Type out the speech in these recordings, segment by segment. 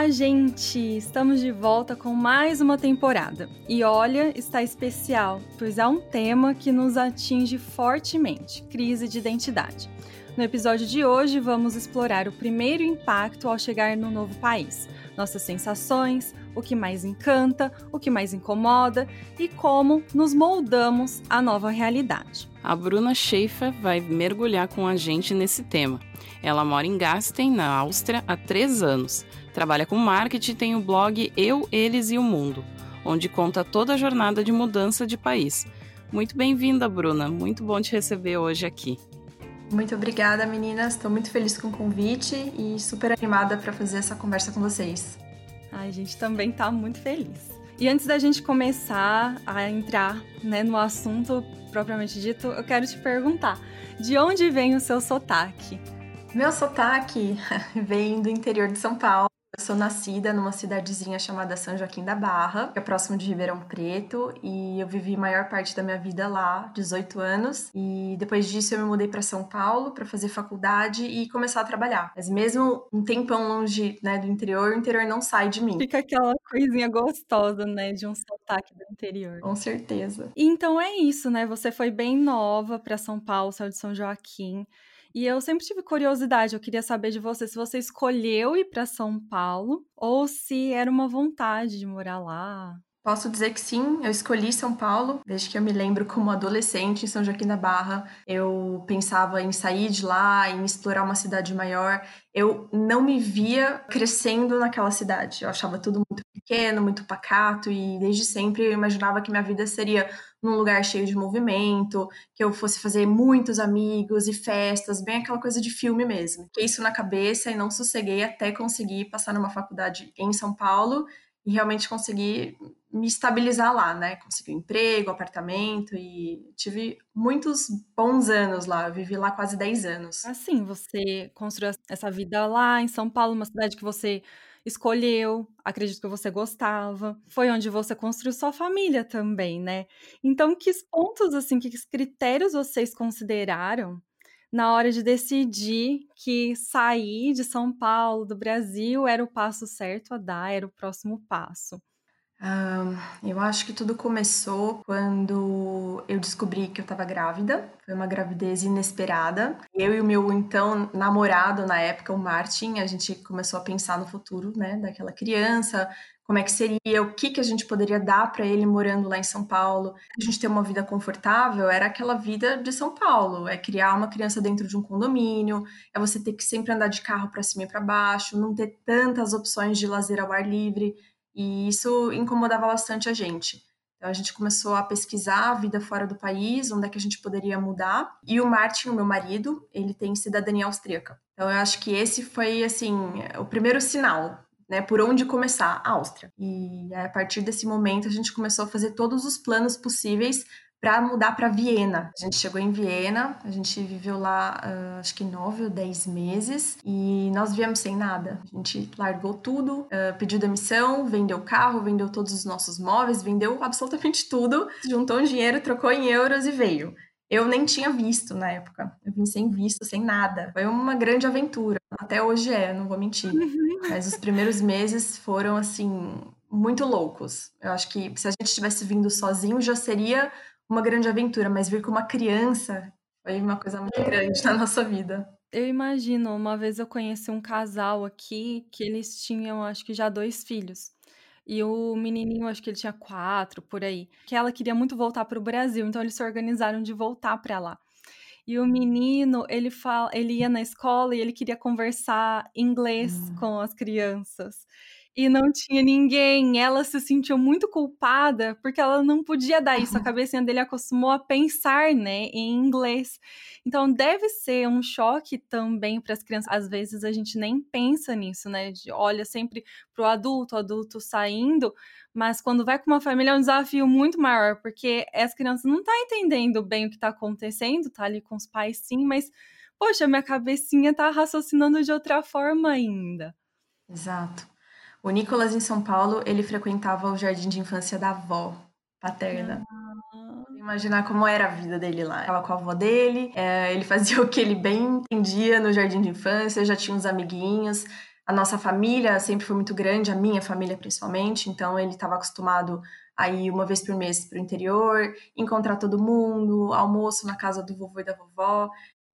Olá, gente! Estamos de volta com mais uma temporada. E olha, está especial, pois há um tema que nos atinge fortemente: crise de identidade. No episódio de hoje, vamos explorar o primeiro impacto ao chegar no novo país, nossas sensações, o que mais encanta, o que mais incomoda e como nos moldamos à nova realidade. A Bruna Schaefer vai mergulhar com a gente nesse tema. Ela mora em Gasten, na Áustria, há três anos. Trabalha com marketing e tem o blog Eu, Eles e o Mundo, onde conta toda a jornada de mudança de país. Muito bem-vinda, Bruna. Muito bom te receber hoje aqui. Muito obrigada, meninas. Estou muito feliz com o convite e super animada para fazer essa conversa com vocês. Ai, a gente também está muito feliz. E antes da gente começar a entrar né, no assunto propriamente dito, eu quero te perguntar: de onde vem o seu sotaque? Meu sotaque vem do interior de São Paulo. Eu sou nascida numa cidadezinha chamada São Joaquim da Barra, que é próximo de Ribeirão Preto, e eu vivi a maior parte da minha vida lá, 18 anos. E depois disso eu me mudei para São Paulo para fazer faculdade e começar a trabalhar. Mas mesmo um tempão longe, né, do interior, o interior não sai de mim. Fica aquela coisinha gostosa, né, de um sotaque do interior. Com certeza. E então é isso, né? Você foi bem nova para São Paulo, saiu de São Joaquim. E eu sempre tive curiosidade, eu queria saber de você se você escolheu ir para São Paulo ou se era uma vontade de morar lá. Posso dizer que sim, eu escolhi São Paulo, desde que eu me lembro como adolescente em São Joaquim da Barra. Eu pensava em sair de lá, em explorar uma cidade maior. Eu não me via crescendo naquela cidade. Eu achava tudo muito pequeno, muito pacato e desde sempre eu imaginava que minha vida seria num lugar cheio de movimento, que eu fosse fazer muitos amigos e festas, bem aquela coisa de filme mesmo. Fiquei isso na cabeça e não sosseguei até conseguir passar numa faculdade em São Paulo e realmente conseguir me estabilizar lá, né? Consegui um emprego, apartamento e tive muitos bons anos lá. Eu vivi lá quase 10 anos. Assim, você construiu essa vida lá em São Paulo, uma cidade que você escolheu, acredito que você gostava. Foi onde você construiu sua família também, né? Então, que pontos assim, que critérios vocês consideraram na hora de decidir que sair de São Paulo, do Brasil, era o passo certo a dar, era o próximo passo? Eu acho que tudo começou quando eu descobri que eu estava grávida. Foi uma gravidez inesperada. Eu e o meu então namorado na época, o Martin, a gente começou a pensar no futuro, né, daquela criança, como é que seria, o que que a gente poderia dar para ele morando lá em São Paulo. A gente ter uma vida confortável era aquela vida de São Paulo, é criar uma criança dentro de um condomínio, é você ter que sempre andar de carro para cima e para baixo, não ter tantas opções de lazer ao ar livre. E isso incomodava bastante a gente. Então a gente começou a pesquisar a vida fora do país, onde é que a gente poderia mudar. E o Martin, o meu marido, ele tem cidadania austríaca. Então eu acho que esse foi assim o primeiro sinal, né, por onde começar, a Áustria. E a partir desse momento a gente começou a fazer todos os planos possíveis para mudar para Viena. A gente chegou em Viena, a gente viveu lá uh, acho que nove ou dez meses e nós viemos sem nada. A gente largou tudo, uh, pediu demissão, vendeu o carro, vendeu todos os nossos móveis, vendeu absolutamente tudo, juntou um dinheiro, trocou em euros e veio. Eu nem tinha visto na época. Eu vim sem visto, sem nada. Foi uma grande aventura. Até hoje é, não vou mentir. Uhum. Mas os primeiros meses foram, assim, muito loucos. Eu acho que se a gente tivesse vindo sozinho, já seria uma grande aventura, mas vir com uma criança foi uma coisa muito grande na nossa vida. Eu imagino, uma vez eu conheci um casal aqui que eles tinham, acho que já dois filhos. E o menininho, acho que ele tinha quatro, por aí. Que ela queria muito voltar para o Brasil, então eles se organizaram de voltar para lá. E o menino, ele fala, ele ia na escola e ele queria conversar inglês hum. com as crianças. E não tinha ninguém. Ela se sentiu muito culpada porque ela não podia dar isso. A cabecinha dele acostumou a pensar, né, em inglês. Então deve ser um choque também para as crianças. Às vezes a gente nem pensa nisso, né? De, olha sempre pro adulto, o adulto saindo, mas quando vai com uma família é um desafio muito maior, porque as crianças não estão tá entendendo bem o que está acontecendo, tá ali com os pais sim, mas poxa, minha cabecinha tá raciocinando de outra forma ainda. Exato. O Nicolas em São Paulo, ele frequentava o jardim de infância da avó paterna. Ah. Imaginar como era a vida dele lá. Ela com a avó dele, é, ele fazia o que ele bem entendia no jardim de infância, já tinha uns amiguinhos. A nossa família sempre foi muito grande, a minha família principalmente, então ele estava acostumado a ir uma vez por mês para o interior, encontrar todo mundo, almoço na casa do vovô e da vovó.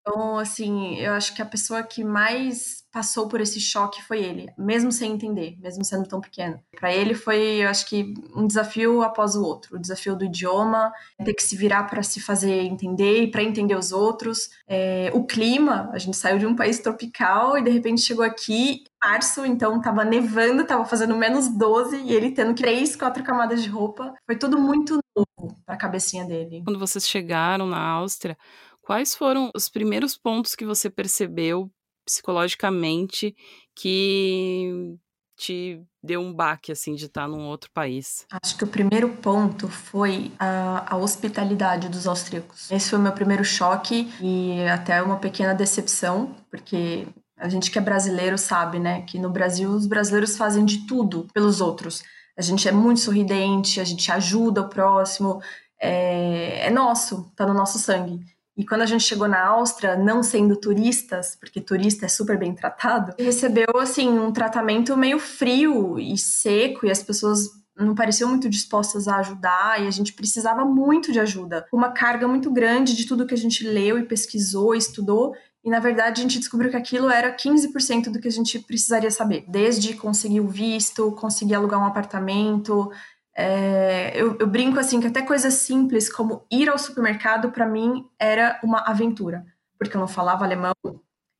Então, assim, eu acho que a pessoa que mais passou por esse choque foi ele, mesmo sem entender, mesmo sendo tão pequeno. Para ele foi, eu acho que, um desafio após o outro. O desafio do idioma, ter que se virar para se fazer entender e para entender os outros. É, o clima, a gente saiu de um país tropical e de repente chegou aqui março, então tava nevando, tava fazendo menos 12 e ele tendo três, quatro camadas de roupa. Foi tudo muito novo para a cabecinha dele. Quando vocês chegaram na Áustria, Quais foram os primeiros pontos que você percebeu psicologicamente que te deu um baque assim de estar num outro país? Acho que o primeiro ponto foi a, a, hospitalidade dos austríacos. Esse foi o meu primeiro choque e até uma pequena decepção, porque a gente que é brasileiro sabe, né, que no Brasil os brasileiros fazem de tudo pelos outros. A gente é muito sorridente, a gente ajuda o próximo, é, é nosso, tá no nosso sangue. E quando a gente chegou na Áustria, não sendo turistas, porque turista é super bem tratado, recebeu assim um tratamento meio frio e seco e as pessoas não pareciam muito dispostas a ajudar e a gente precisava muito de ajuda. Uma carga muito grande de tudo que a gente leu e pesquisou, estudou, e na verdade a gente descobriu que aquilo era 15% do que a gente precisaria saber, desde conseguir o visto, conseguir alugar um apartamento, é, eu, eu, brinco assim que até coisas simples como ir ao supermercado para mim era uma aventura, porque eu não falava alemão.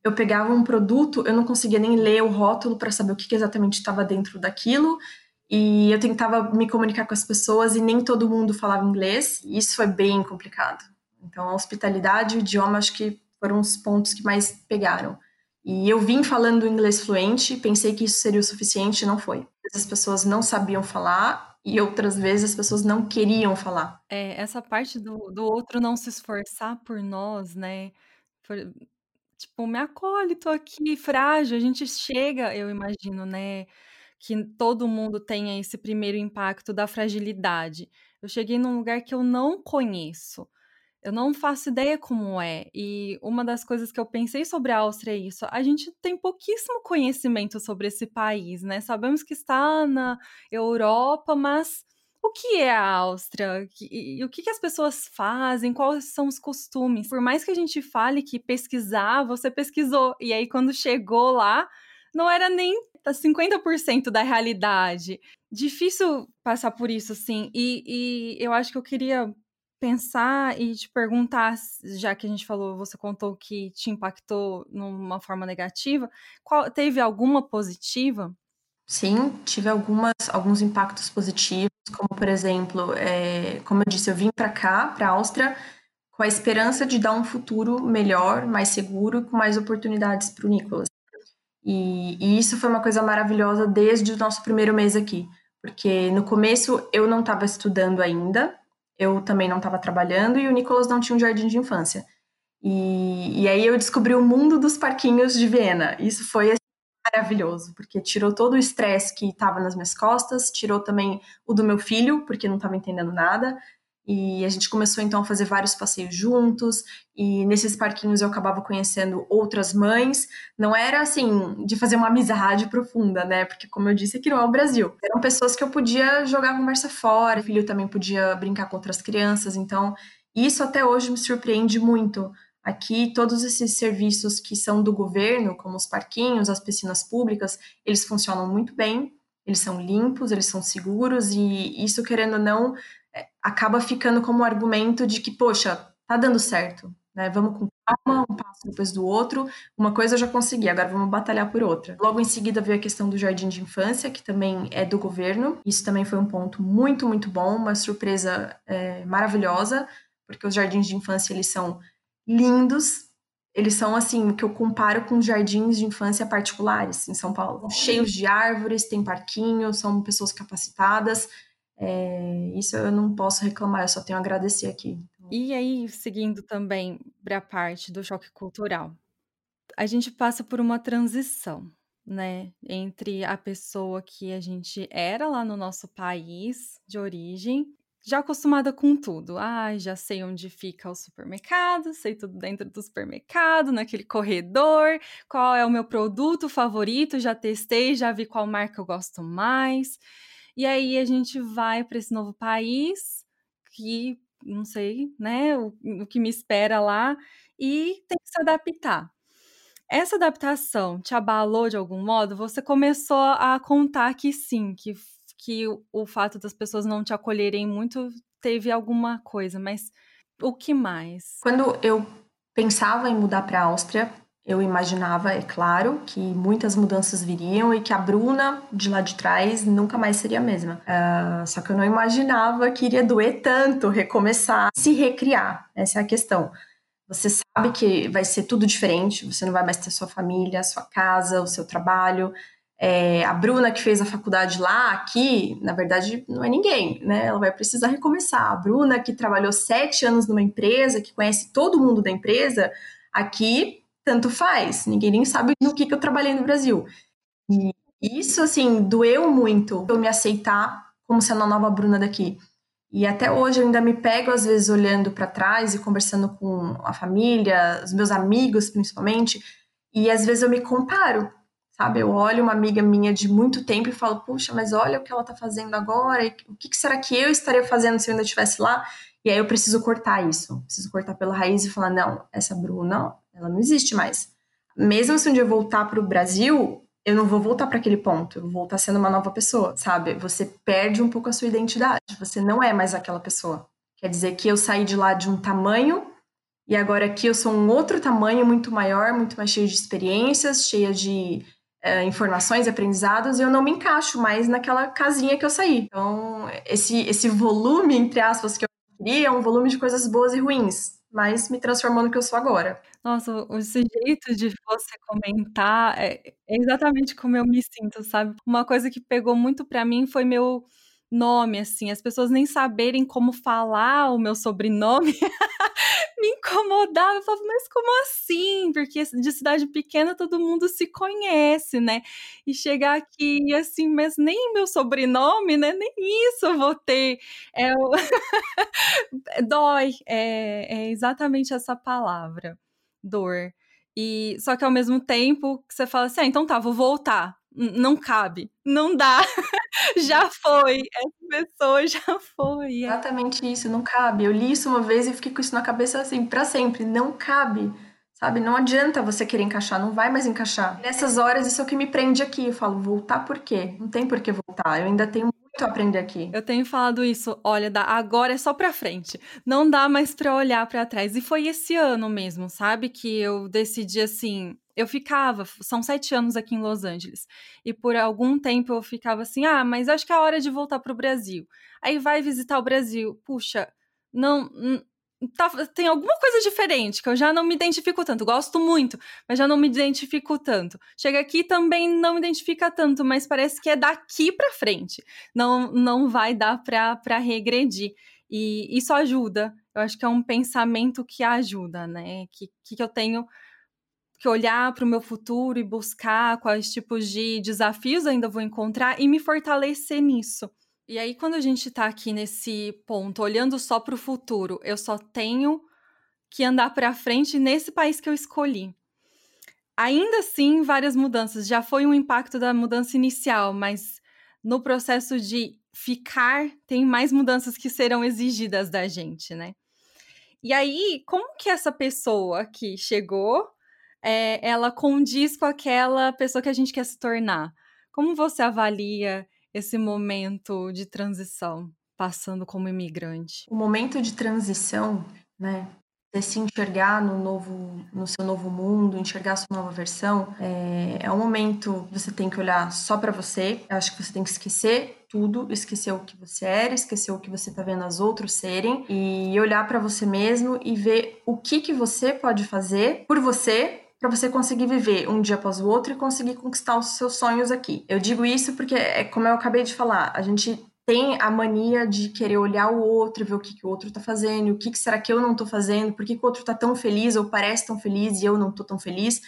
Eu pegava um produto, eu não conseguia nem ler o rótulo para saber o que, que exatamente estava dentro daquilo, e eu tentava me comunicar com as pessoas e nem todo mundo falava inglês. E isso foi bem complicado. Então, a hospitalidade e o idioma acho que foram os pontos que mais pegaram. E eu vim falando inglês fluente, pensei que isso seria o suficiente, não foi. As pessoas não sabiam falar e outras vezes as pessoas não queriam falar. É, essa parte do, do outro não se esforçar por nós, né? Por, tipo, me acolhe, tô aqui, frágil. A gente chega, eu imagino, né? Que todo mundo tenha esse primeiro impacto da fragilidade. Eu cheguei num lugar que eu não conheço. Eu não faço ideia como é. E uma das coisas que eu pensei sobre a Áustria é isso. A gente tem pouquíssimo conhecimento sobre esse país, né? Sabemos que está na Europa, mas o que é a Áustria? E, o que, as pessoas fazem? Quais são os costumes? Por mais que a gente fale que pesquisar, você pesquisou. E aí, quando chegou lá, não era nem 50% da realidade. Difícil passar por isso, assim. E, e eu acho que eu queria pensar e te perguntar, já que a gente falou, você contou que te impactou numa forma negativa, qual, teve alguma positiva? Sim, tive algumas, alguns impactos positivos, como por exemplo, é, como eu disse, eu vim para cá, para a Áustria, com a esperança de dar um futuro melhor, mais seguro, com mais oportunidades para o Nicolas. E, e isso foi uma coisa maravilhosa desde o nosso primeiro mês aqui, porque no começo eu não estava estudando ainda, eu também não estava trabalhando e o Nicolas não tinha um jardim de infância. E, e aí eu descobri o mundo dos parquinhos de Viena. Isso foi assim, maravilhoso, porque tirou todo o estresse que estava nas minhas costas, tirou também o do meu filho, porque não estava entendendo nada, e a gente começou então a fazer vários passeios juntos, e nesses parquinhos eu acabava conhecendo outras mães. Não era assim de fazer uma amizade profunda, né? Porque, como eu disse, aqui não é o Brasil. Eram pessoas que eu podia jogar conversa fora, o filho também podia brincar com outras crianças, então isso até hoje me surpreende muito. Aqui, todos esses serviços que são do governo, como os parquinhos, as piscinas públicas, eles funcionam muito bem, eles são limpos, eles são seguros, e isso, querendo ou não, acaba ficando como argumento de que, poxa, tá dando certo, né? Vamos com calma, um passo depois do outro. Uma coisa eu já consegui, agora vamos batalhar por outra. Logo em seguida veio a questão do jardim de infância, que também é do governo. Isso também foi um ponto muito, muito bom, uma surpresa é, maravilhosa, porque os jardins de infância eles são lindos. Eles são assim, que eu comparo com jardins de infância particulares em São Paulo. Cheios de árvores, tem parquinho, são pessoas capacitadas. É, isso eu não posso reclamar, eu só tenho a agradecer aqui. E aí, seguindo também para a parte do choque cultural, a gente passa por uma transição, né, entre a pessoa que a gente era lá no nosso país de origem, já acostumada com tudo. Ah, já sei onde fica o supermercado, sei tudo dentro do supermercado, naquele corredor, qual é o meu produto favorito, já testei, já vi qual marca eu gosto mais. E aí a gente vai para esse novo país que não sei, né, o, o que me espera lá e tem que se adaptar. Essa adaptação te abalou de algum modo? Você começou a contar que sim, que, que o, o fato das pessoas não te acolherem muito teve alguma coisa, mas o que mais? Quando eu pensava em mudar para a Áustria, eu imaginava, é claro, que muitas mudanças viriam e que a Bruna de lá de trás nunca mais seria a mesma. Uh, só que eu não imaginava que iria doer tanto recomeçar, se recriar. Essa é a questão. Você sabe que vai ser tudo diferente, você não vai mais ter sua família, sua casa, o seu trabalho. É, a Bruna que fez a faculdade lá, aqui, na verdade, não é ninguém, né? Ela vai precisar recomeçar. A Bruna que trabalhou sete anos numa empresa, que conhece todo mundo da empresa, aqui tanto faz, ninguém nem sabe no que, que eu trabalhei no Brasil. E isso, assim, doeu muito eu me aceitar como sendo a nova Bruna daqui. E até hoje eu ainda me pego, às vezes, olhando para trás e conversando com a família, os meus amigos, principalmente, e às vezes eu me comparo, sabe? Eu olho uma amiga minha de muito tempo e falo, puxa, mas olha o que ela está fazendo agora, e o que será que eu estaria fazendo se eu ainda estivesse lá? E aí eu preciso cortar isso, preciso cortar pela raiz e falar, não, essa Bruna, ela não existe mais. Mesmo se um dia eu voltar para o Brasil, eu não vou voltar para aquele ponto, eu vou voltar sendo uma nova pessoa, sabe? Você perde um pouco a sua identidade, você não é mais aquela pessoa. Quer dizer que eu saí de lá de um tamanho e agora aqui eu sou um outro tamanho muito maior, muito mais cheio de experiências, cheia de é, informações, aprendizados, e eu não me encaixo mais naquela casinha que eu saí. Então, esse, esse volume, entre aspas, que eu queria é um volume de coisas boas e ruins mas me transformou no que eu sou agora. Nossa, esse jeito de você comentar é, é exatamente como eu me sinto, sabe? Uma coisa que pegou muito para mim foi meu nome, assim, as pessoas nem saberem como falar o meu sobrenome me incomodava. Eu falava, mas como assim? Porque de cidade pequena todo mundo se conhece, né? E chegar aqui assim, mas nem meu sobrenome, né? Nem isso eu vou ter. É, Dói, é, é exatamente essa palavra, dor. E só que ao mesmo tempo você fala assim, ah, então tá, vou voltar. Não cabe, não dá. já foi, essa pessoa já foi. Exatamente isso, não cabe. Eu li isso uma vez e fiquei com isso na cabeça assim, para sempre, não cabe. Sabe, não adianta você querer encaixar, não vai mais encaixar. Nessas horas, isso é o que me prende aqui. Eu falo, voltar por quê? Não tem por que voltar. Eu ainda tenho muito a aprender aqui. Eu tenho falado isso, olha, agora é só pra frente. Não dá mais pra olhar para trás. E foi esse ano mesmo, sabe? Que eu decidi assim. Eu ficava, são sete anos aqui em Los Angeles, e por algum tempo eu ficava assim: ah, mas acho que é a hora de voltar pro Brasil. Aí vai visitar o Brasil. Puxa, não, tá, tem alguma coisa diferente que eu já não me identifico tanto. Gosto muito, mas já não me identifico tanto. Chega aqui também não me identifica tanto, mas parece que é daqui para frente. Não, não vai dar para regredir. E isso ajuda. Eu acho que é um pensamento que ajuda, né? Que, que eu tenho que olhar para o meu futuro e buscar quais tipos de desafios ainda vou encontrar e me fortalecer nisso. E aí, quando a gente está aqui nesse ponto, olhando só para o futuro, eu só tenho que andar para frente nesse país que eu escolhi. Ainda assim, várias mudanças. Já foi um impacto da mudança inicial, mas no processo de ficar, tem mais mudanças que serão exigidas da gente, né? E aí, como que essa pessoa que chegou, é, ela condiz com aquela pessoa que a gente quer se tornar? Como você avalia esse momento de transição, passando como imigrante? O momento de transição, né? você se enxergar no novo, no seu novo mundo, enxergar sua nova versão, é, é um momento que você tem que olhar só para você. Eu acho que você tem que esquecer tudo, esquecer o que você era, esquecer o que você tá vendo os outros serem e olhar para você mesmo e ver o que que você pode fazer por você para você conseguir viver um dia após o outro e conseguir conquistar os seus sonhos aqui. Eu digo isso porque é como eu acabei de falar, a gente tem a mania de querer olhar o outro, ver o que, que o outro tá fazendo, o que, que será que eu não tô fazendo, por que, que o outro tá tão feliz ou parece tão feliz e eu não tô tão feliz.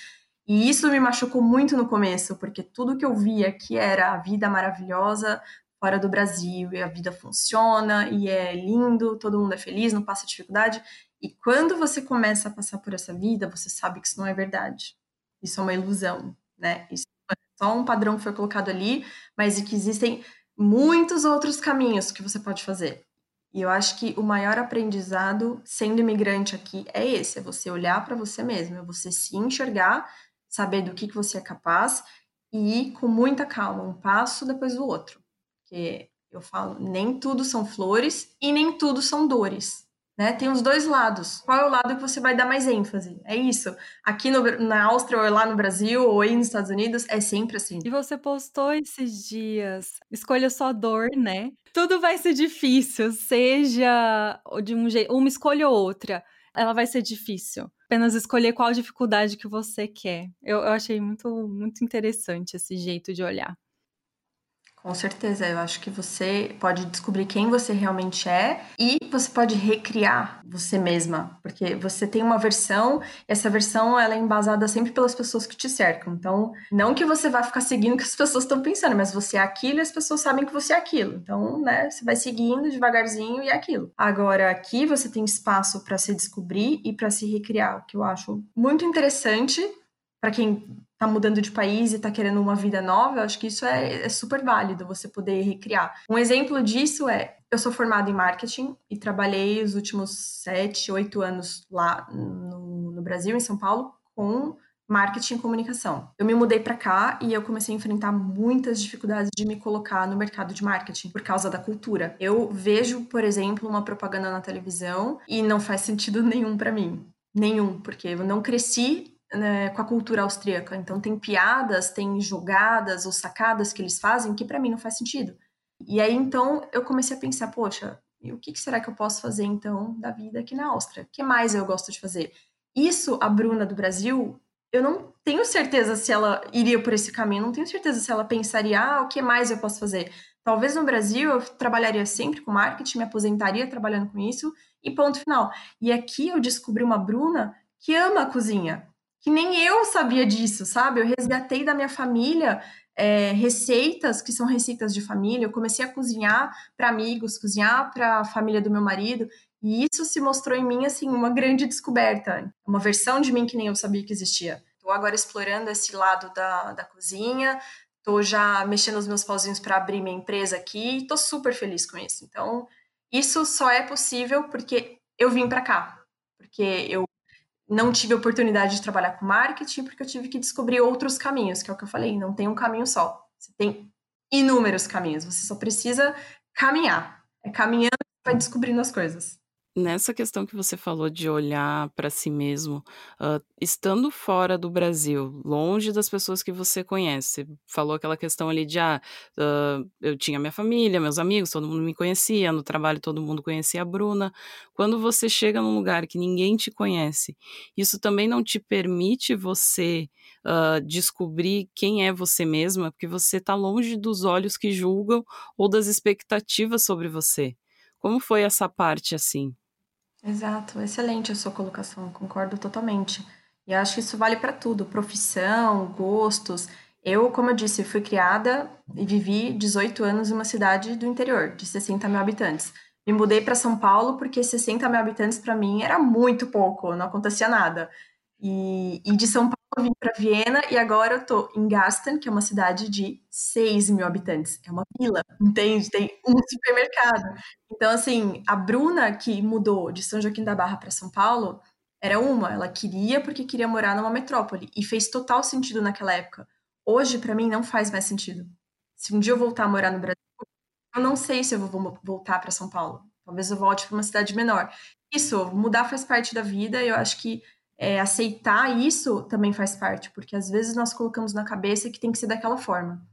E isso me machucou muito no começo, porque tudo que eu via que era a vida maravilhosa fora do Brasil, e a vida funciona, e é lindo, todo mundo é feliz, não passa dificuldade. E quando você começa a passar por essa vida, você sabe que isso não é verdade. Isso é uma ilusão, né? Isso é só um padrão que foi colocado ali, mas que existem muitos outros caminhos que você pode fazer. E eu acho que o maior aprendizado sendo imigrante aqui é esse, é você olhar para você mesmo, é você se enxergar, saber do que, que você é capaz e ir com muita calma, um passo depois do outro. Porque eu falo, nem tudo são flores e nem tudo são dores. Né? Tem os dois lados. Qual é o lado que você vai dar mais ênfase? É isso. Aqui no, na Áustria, ou lá no Brasil, ou aí nos Estados Unidos, é sempre assim. E você postou esses dias, escolha só dor, né? Tudo vai ser difícil, seja de um jeito, uma escolha ou outra, ela vai ser difícil. Apenas escolher qual dificuldade que você quer. Eu, eu achei muito, muito interessante esse jeito de olhar. Com certeza, eu acho que você pode descobrir quem você realmente é e você pode recriar você mesma, porque você tem uma versão, e essa versão ela é embasada sempre pelas pessoas que te cercam. Então, não que você vai ficar seguindo o que as pessoas estão pensando, mas você é aquilo e as pessoas sabem que você é aquilo. Então, né, você vai seguindo devagarzinho e é aquilo. Agora, aqui você tem espaço para se descobrir e para se recriar, o que eu acho muito interessante para quem tá mudando de país e tá querendo uma vida nova, eu acho que isso é, é, super válido, você poder recriar. Um exemplo disso é, eu sou formada em marketing e trabalhei os últimos sete, oito anos lá no, no Brasil, em São Paulo, com marketing e comunicação. Eu me mudei para cá e eu comecei a enfrentar muitas dificuldades de me colocar no mercado de marketing por causa da cultura. Eu vejo, por exemplo, uma propaganda na televisão e não faz sentido nenhum para mim. Nenhum, porque eu não cresci né, com a cultura austríaca. Então tem piadas, tem jogadas ou sacadas que eles fazem que para mim não faz sentido. E aí então eu comecei a pensar, poxa, o que será que eu posso fazer então da vida aqui na Áustria? O que mais eu gosto de fazer? Isso a Bruna do Brasil, eu não tenho certeza se ela iria por esse caminho, não tenho certeza se ela pensaria, ah, o que mais eu posso fazer? Talvez no Brasil eu trabalharia sempre com marketing, me aposentaria trabalhando com isso e ponto final. E aqui eu descobri uma Bruna que ama a cozinha que nem eu sabia disso, sabe? Eu resgatei da minha família é, receitas que são receitas de família. Eu comecei a cozinhar para amigos, cozinhar para a família do meu marido. E isso se mostrou em mim, assim, uma grande descoberta. Uma versão de mim que nem eu sabia que existia. Estou agora explorando esse lado da, da cozinha. Estou já mexendo os meus pauzinhos para abrir minha empresa aqui. Estou super feliz com isso. Então, isso só é possível porque eu vim para cá. Porque eu não tive oportunidade de trabalhar com marketing porque eu tive que descobrir outros caminhos, que é o que eu falei, não tem um caminho só. Você tem inúmeros caminhos, você só precisa caminhar. É caminhando que vai descobrindo as coisas. Nessa questão que você falou de olhar para si mesmo, uh, estando fora do Brasil, longe das pessoas que você conhece, você falou aquela questão ali de, ah, uh, eu tinha minha família, meus amigos, todo mundo me conhecia, no trabalho todo mundo conhecia a Bruna. Quando você chega num lugar que ninguém te conhece, isso também não te permite você uh, descobrir quem é você mesma, porque você está longe dos olhos que julgam ou das expectativas sobre você. Como foi essa parte assim? Exato, excelente a sua colocação, concordo totalmente. E acho que isso vale para tudo, profissão, gostos. Eu, como eu disse, fui criada e vivi 18 anos em uma cidade do interior, de 60 mil habitantes. Me mudei para São Paulo porque 60 mil habitantes para mim era muito pouco, não acontecia nada. E, e de São Paulo eu vim para Viena e agora eu tô em Gasten, que é uma cidade de 6 mil habitantes. É uma vila, entende? Tem um supermercado. Então, assim, a Bruna, que mudou de São Joaquim da Barra para São Paulo, era uma. Ela queria porque queria morar numa metrópole. E fez total sentido naquela época. Hoje, para mim, não faz mais sentido. Se um dia eu voltar a morar no Brasil, eu não sei se eu vou voltar para São Paulo. Talvez eu volte para uma cidade menor. Isso, mudar faz parte da vida. Eu acho que é, aceitar isso também faz parte, porque às vezes nós colocamos na cabeça que tem que ser daquela forma.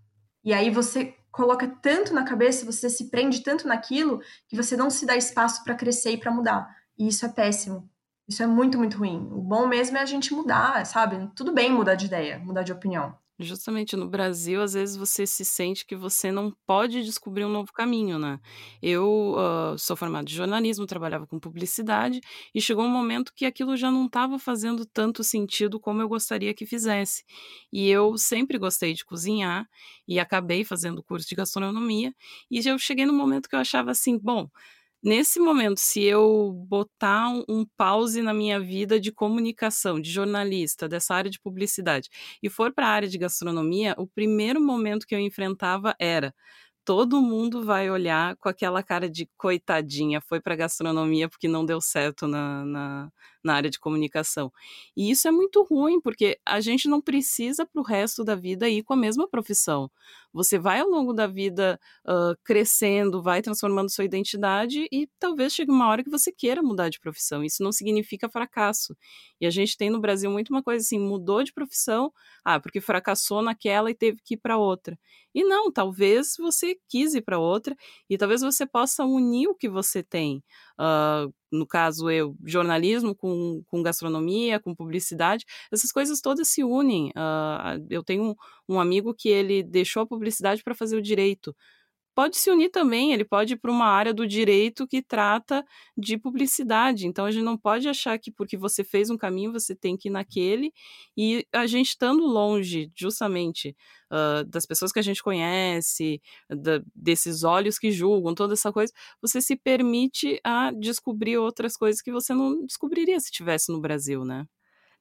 E aí você coloca tanto na cabeça, você se prende tanto naquilo, que você não se dá espaço para crescer e para mudar. E isso é péssimo. Isso é muito, muito ruim. O bom mesmo é a gente mudar, sabe? Tudo bem mudar de ideia, mudar de opinião. Justamente no Brasil, às vezes você se sente que você não pode descobrir um novo caminho, né? Eu uh, sou formada em jornalismo, trabalhava com publicidade e chegou um momento que aquilo já não estava fazendo tanto sentido como eu gostaria que fizesse. E eu sempre gostei de cozinhar e acabei fazendo curso de gastronomia e eu cheguei no momento que eu achava assim, bom, Nesse momento, se eu botar um, um, pause na minha vida de comunicação, de jornalista, dessa área de publicidade, e for para a área de gastronomia, o primeiro momento que eu enfrentava era todo mundo vai olhar com aquela cara de coitadinha, foi para gastronomia porque não deu certo na, na, na, área de comunicação. E isso é muito ruim, porque a gente não precisa para o resto da vida ir com a mesma profissão. Você vai ao longo da vida uh, crescendo, vai transformando sua identidade e talvez chegue uma hora que você queira mudar de profissão. Isso não significa fracasso. E a gente tem no Brasil muito uma coisa assim: mudou de profissão, ah, porque fracassou naquela e teve que ir para outra. E não, talvez você quis ir para outra e talvez você possa unir o que você tem. Uh, no caso eu, jornalismo com, com gastronomia, com publicidade, essas coisas todas se unem. Uh, eu tenho um, um amigo que ele deixou a publicidade para fazer o direito pode se unir também, ele pode ir para uma área do direito que trata de publicidade. Então a gente não pode achar que porque você fez um caminho você tem que ir naquele. E a gente estando longe, justamente, uh, das pessoas que a gente conhece, da, desses olhos que julgam, toda essa coisa, você se permite a descobrir outras coisas que você não descobriria se estivesse no Brasil, né?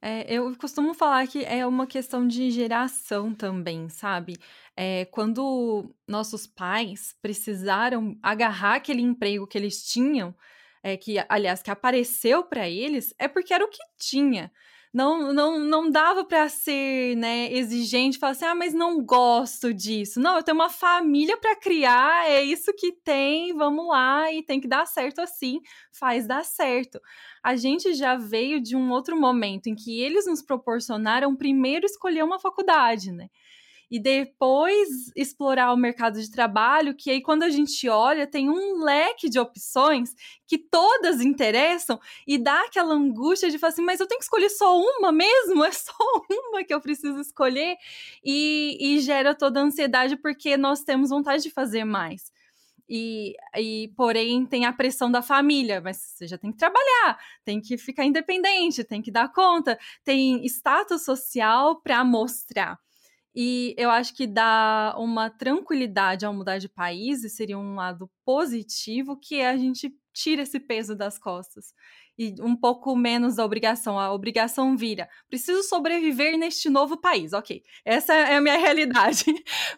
É, eu costumo falar que é uma questão de geração também, sabe? É, quando nossos pais precisaram agarrar aquele emprego que eles tinham, é, que aliás que apareceu para eles, é porque era o que tinha não, não, não dava para ser, né, exigente, falar assim, ah, mas não gosto disso. Não, eu tenho uma família para criar, é isso que tem, vamos lá, e tem que dar certo assim, faz dar certo. A gente já veio de um outro momento em que eles nos proporcionaram primeiro escolher uma faculdade, né? E depois explorar o mercado de trabalho, que aí quando a gente olha, tem um leque de opções que todas interessam e dá aquela angústia de falar assim, mas eu tenho que escolher só uma mesmo? É só uma que eu preciso escolher? E, e gera toda a ansiedade porque nós temos vontade de fazer mais. E, e, porém tem a pressão da família, mas você já tem que trabalhar, tem que ficar independente, tem que dar conta, tem status social para mostrar. E eu acho que dá uma tranquilidade ao mudar de país, e seria um lado positivo, que é a gente tira esse peso das costas. E um pouco menos da obrigação. A obrigação vira. Preciso sobreviver neste novo país. Ok, essa é a minha realidade.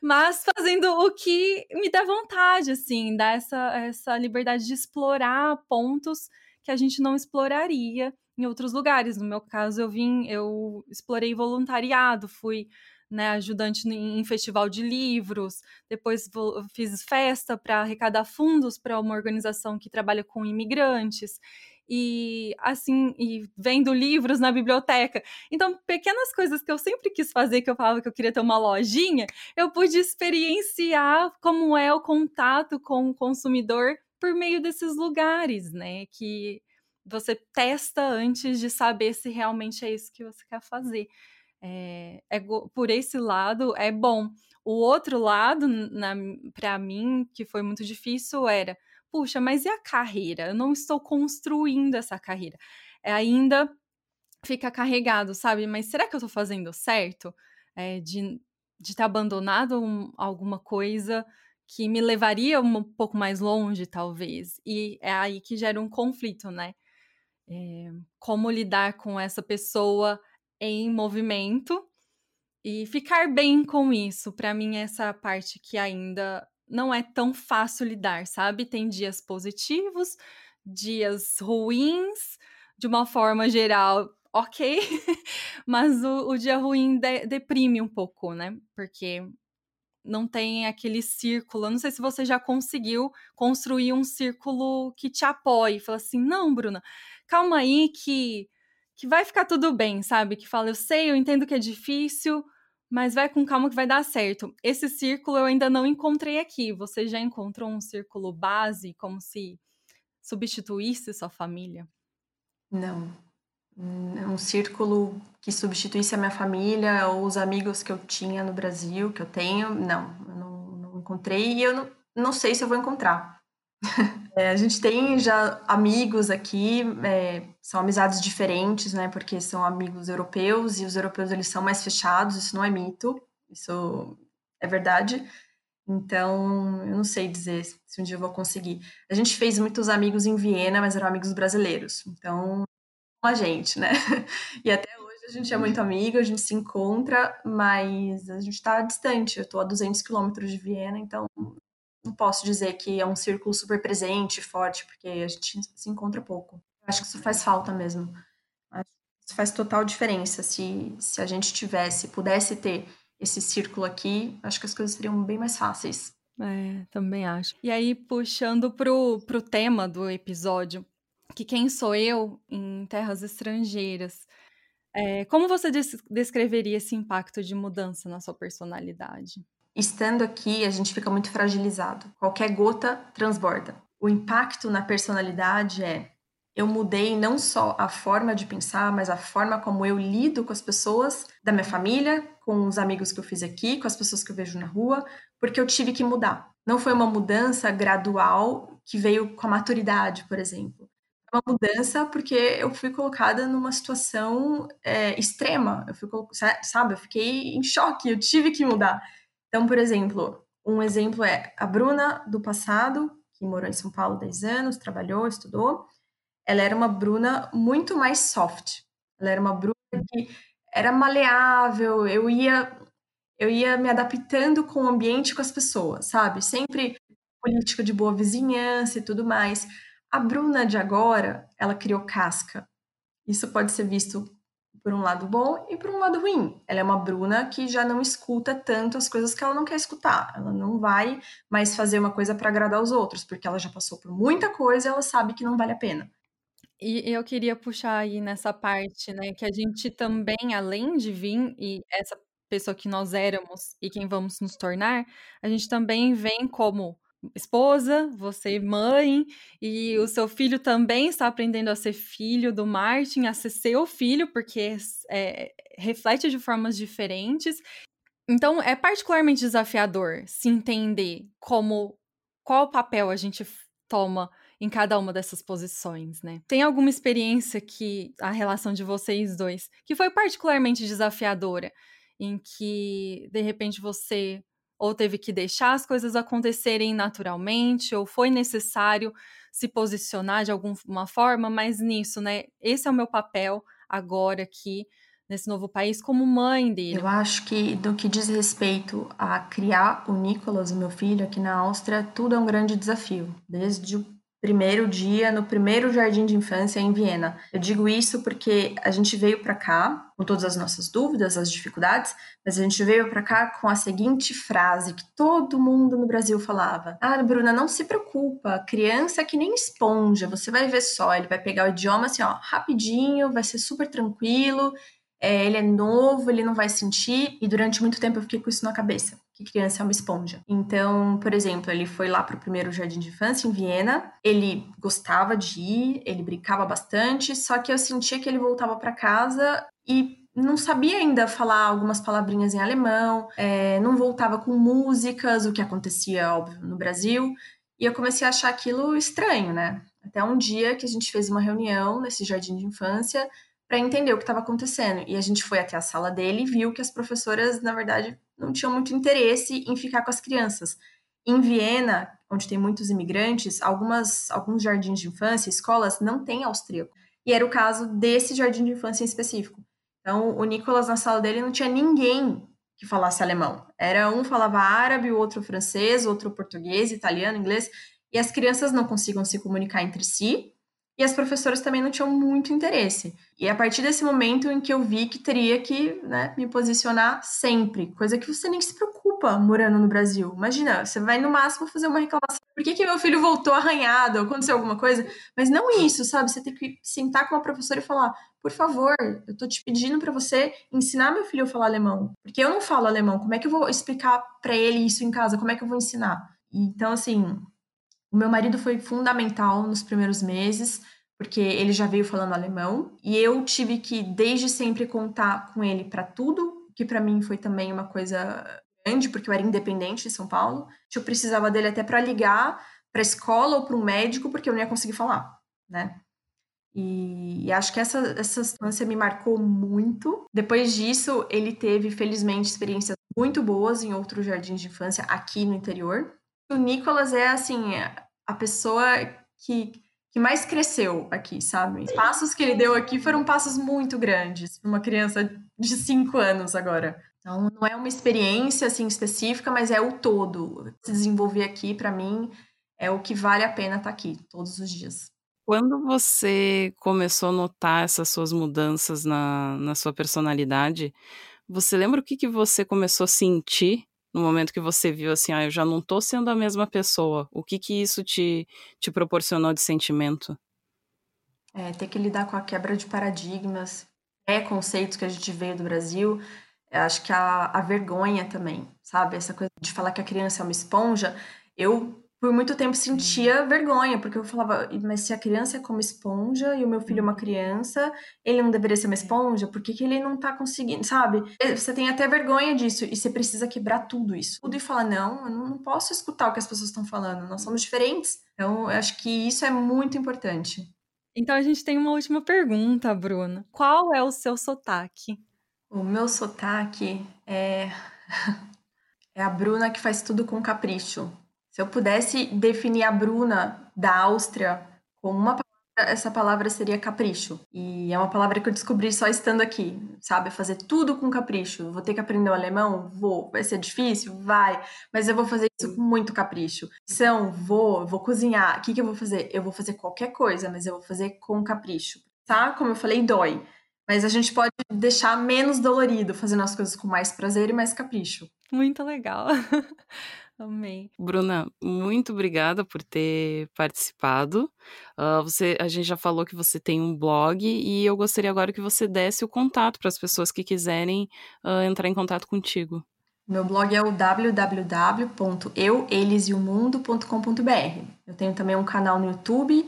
Mas fazendo o que me dá vontade, assim, dá essa, essa liberdade de explorar pontos que a gente não exploraria em outros lugares. No meu caso, eu vim, eu explorei voluntariado, fui né, ajudante em festival de livros, depois fiz festa para arrecadar fundos para uma organização que trabalha com imigrantes e assim, e vendo livros na biblioteca. Então, pequenas coisas que eu sempre quis fazer, que eu falava que eu queria ter uma lojinha, eu pude experienciar como é o contato com o consumidor por meio desses lugares, né? Que você testa antes de saber se realmente é isso que você quer fazer é, é, por esse lado é bom. O outro lado, para mim, que foi muito difícil, era: puxa, mas e a carreira? Eu não estou construindo essa carreira. É, ainda fica carregado, sabe? Mas será que eu estou fazendo certo? É, de de ter abandonado um, alguma coisa que me levaria um pouco mais longe, talvez. E é aí que gera um conflito, né? É, como lidar com essa pessoa em movimento e ficar bem com isso. Para mim, essa parte que ainda não é tão fácil lidar, sabe? Tem dias positivos, dias ruins, de uma forma geral, ok, mas o, o dia ruim de, deprime um pouco, né? Porque não tem aquele círculo. Eu não sei se você já conseguiu construir um círculo que te apoie. Fala assim, não, Bruna, calma aí que, que vai ficar tudo bem, sabe? Que fala, eu sei, eu entendo que é difícil, mas vai com calma que vai dar certo. Esse círculo eu ainda não encontrei aqui. Você já encontrou um círculo base, como se substituísse sua família? Não. Um círculo que substituísse a minha família ou os amigos que eu tinha no Brasil, que eu tenho, não, eu não, não encontrei e eu não, não sei se eu vou encontrar. É, a gente tem já amigos aqui, é, são amizades diferentes, né? Porque são amigos europeus e os europeus eles são mais fechados, isso não é mito, isso é verdade. Então, eu não sei dizer se um dia eu vou conseguir. A gente fez muitos amigos em Viena, mas eram amigos brasileiros. Então, a gente, né? E até hoje a gente é muito amigo, a gente se encontra, mas a gente está distante. Eu estou a 200 quilômetros de Viena, então não posso dizer que é um círculo super presente, forte, porque a gente se encontra pouco. Acho que isso faz falta mesmo. Isso faz total diferença. Se, se a gente tivesse, pudesse ter esse círculo aqui, acho que as coisas seriam bem mais fáceis. É, também acho. E aí, puxando pro, pro tema do episódio, que quem sou eu em terras estrangeiras, é, como você descreveria esse impacto de mudança na sua personalidade? Estando aqui, a gente fica muito fragilizado. Qualquer gota transborda. O impacto na personalidade é eu mudei não só a forma de pensar, mas a forma como eu lido com as pessoas da minha família, com os amigos que eu fiz aqui, com as pessoas que eu vejo na rua, porque eu tive que mudar. Não foi uma mudança gradual que veio com a maturidade, por exemplo. Uma mudança porque eu fui colocada numa situação é, extrema. Eu fui, sabe, eu fiquei em choque, eu tive que mudar. Então, por exemplo, um exemplo é a Bruna do passado, que morou em São Paulo 10 anos, trabalhou, estudou. Ela era uma Bruna muito mais soft. Ela era uma Bruna que era maleável, eu ia eu ia me adaptando com o ambiente, com as pessoas, sabe? Sempre política de boa vizinhança e tudo mais. A Bruna de agora, ela criou casca. Isso pode ser visto por um lado bom e por um lado ruim. Ela é uma Bruna que já não escuta tanto as coisas que ela não quer escutar. Ela não vai mais fazer uma coisa para agradar os outros, porque ela já passou por muita coisa e ela sabe que não vale a pena. E eu queria puxar aí nessa parte, né, que a gente também, além de vir e essa pessoa que nós éramos e quem vamos nos tornar, a gente também vem como esposa, você mãe, e o seu filho também está aprendendo a ser filho do Martin, a ser seu filho, porque é, reflete de formas diferentes. Então, é particularmente desafiador se entender como qual papel a gente toma em cada uma dessas posições, né? Tem alguma experiência que a relação de vocês dois que foi particularmente desafiadora, em que de repente você ou teve que deixar as coisas acontecerem naturalmente, ou foi necessário se posicionar de alguma forma, mas nisso, né? Esse é o meu papel agora aqui nesse novo país como mãe dele. Eu acho que do que diz respeito a criar o Nicolas, o meu filho, aqui na Áustria, tudo é um grande desafio, desde o primeiro dia no primeiro jardim de infância em Viena. Eu digo isso porque a gente veio para cá com todas as nossas dúvidas, as dificuldades, mas a gente veio para cá com a seguinte frase que todo mundo no Brasil falava: "Ah, Bruna, não se preocupa, criança é que nem esponja, você vai ver só, ele vai pegar o idioma assim, ó, rapidinho, vai ser super tranquilo, é, ele é novo, ele não vai sentir. E durante muito tempo eu fiquei com isso na cabeça, que criança é uma esponja. Então, por exemplo, ele foi lá para o primeiro jardim de infância em Viena, ele gostava de ir, ele brincava bastante, só que eu sentia que ele voltava para casa e não sabia ainda falar algumas palavrinhas em alemão, é, não voltava com músicas, o que acontecia, óbvio, no Brasil. E eu comecei a achar aquilo estranho, né? Até um dia que a gente fez uma reunião nesse jardim de infância para entender o que estava acontecendo. E a gente foi até a sala dele e viu que as professoras, na verdade, não tinham muito interesse em ficar com as crianças. Em Viena, onde tem muitos imigrantes, algumas, alguns jardins de infância, escolas, não têm austríaco. E era o caso desse jardim de infância em específico. Então, o Nicolas, na sala dele, não tinha ninguém que falasse alemão. Era um falava árabe, o outro francês, outro português, italiano, inglês, e as crianças não conseguiam se comunicar entre si, e as professoras também não tinham muito interesse. E é a partir desse momento em que eu vi que teria que né, me posicionar sempre, coisa que você nem se preocupa morando no Brasil. Imagina, você vai no máximo fazer uma reclamação. Por que, que meu filho voltou arranhado? Aconteceu alguma coisa? Mas não isso, sabe? Você tem que sentar com uma professora e falar: por favor, eu tô te pedindo para você ensinar meu filho a falar alemão. Porque eu não falo alemão. Como é que eu vou explicar para ele isso em casa? Como é que eu vou ensinar? Então, assim, o meu marido foi fundamental nos primeiros meses porque ele já veio falando alemão e eu tive que desde sempre contar com ele para tudo, que para mim foi também uma coisa grande, porque eu era independente em São Paulo. Eu precisava dele até para ligar para escola ou para um médico, porque eu não ia conseguir falar, né? E, e, acho que essa, essa situação me marcou muito. Depois disso, ele teve, felizmente, experiências muito boas em outros jardins de infância aqui no interior. O Nicolas é, assim, a pessoa que que mais cresceu aqui, sabe? Os passos que ele deu aqui foram passos muito grandes para uma criança de 5 anos agora. Então, não é uma experiência assim específica, mas é o todo. Se desenvolver aqui, para mim, é o que vale a pena estar tá aqui todos os dias. Quando você começou a notar essas suas mudanças na, na sua personalidade, você lembra o que, que você começou a sentir no momento que você viu assim, ah, eu já não tô sendo a mesma pessoa? O que que isso te, te proporcionou de sentimento? É, ter que lidar com a quebra de paradigmas, preconceitos que a gente veio do Brasil, acho que a, a vergonha também, sabe? Essa coisa de falar que a criança é uma esponja, eu por muito tempo sentia vergonha, porque eu falava, mas se a criança é como esponja e o meu filho é uma criança, ele não deveria ser uma esponja? Por que, que ele não tá conseguindo, sabe? Você tem até vergonha disso e você precisa quebrar tudo isso. Tudo e falar, não, eu não posso escutar o que as pessoas estão falando, nós somos diferentes. Então, eu acho que isso é muito importante. Então, a gente tem uma última pergunta, Bruna. Qual é o seu sotaque? O meu sotaque é. é a Bruna que faz tudo com capricho. Se eu pudesse definir a Bruna da Áustria com uma palavra, essa palavra seria capricho. E é uma palavra que eu descobri só estando aqui, sabe? Fazer tudo com capricho. Vou ter que aprender o alemão? Vou. Vai ser difícil? Vai. Mas eu vou fazer isso com muito capricho. São, vou, vou cozinhar. O que, que eu vou fazer? Eu vou fazer qualquer coisa, mas eu vou fazer com capricho. Tá? Como eu falei, dói. Mas a gente pode deixar menos dolorido, fazendo as coisas com mais prazer e mais capricho. Muito legal. Amei. Bruna, muito obrigada por ter participado. Uh, você, a gente já falou que você tem um blog e eu gostaria agora que você desse o contato para as pessoas que quiserem uh, entrar em contato contigo. Meu blog é o www.eueliseomundo.com.br. Eu tenho também um canal no YouTube,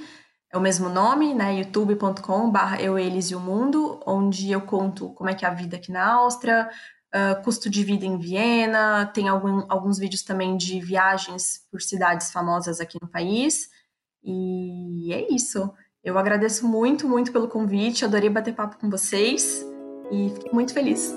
é o mesmo nome, né? youtube.com.br eueliseomundo, onde eu conto como é que é a vida aqui na Áustria, uh, custo de vida em Viena, tem algum, alguns vídeos também de viagens por cidades famosas aqui no país. E é isso. Eu agradeço muito, muito pelo convite, adorei bater papo com vocês e fiquei muito feliz.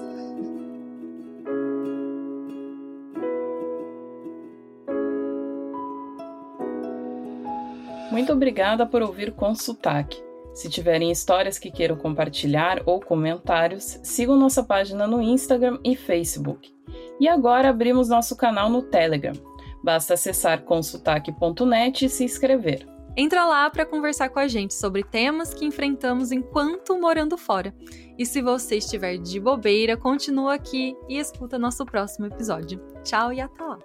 Muito obrigada por ouvir com sotaque. Se tiverem histórias que queiram compartilhar ou comentários, sigam nossa página no Instagram e Facebook. E agora abrimos nosso canal no Telegram. Basta acessar consultaque.net e se inscrever. Entra lá para conversar com a gente sobre temas que enfrentamos enquanto morando fora. E se você estiver de bobeira, continua aqui e escuta nosso próximo episódio. Tchau e até lá!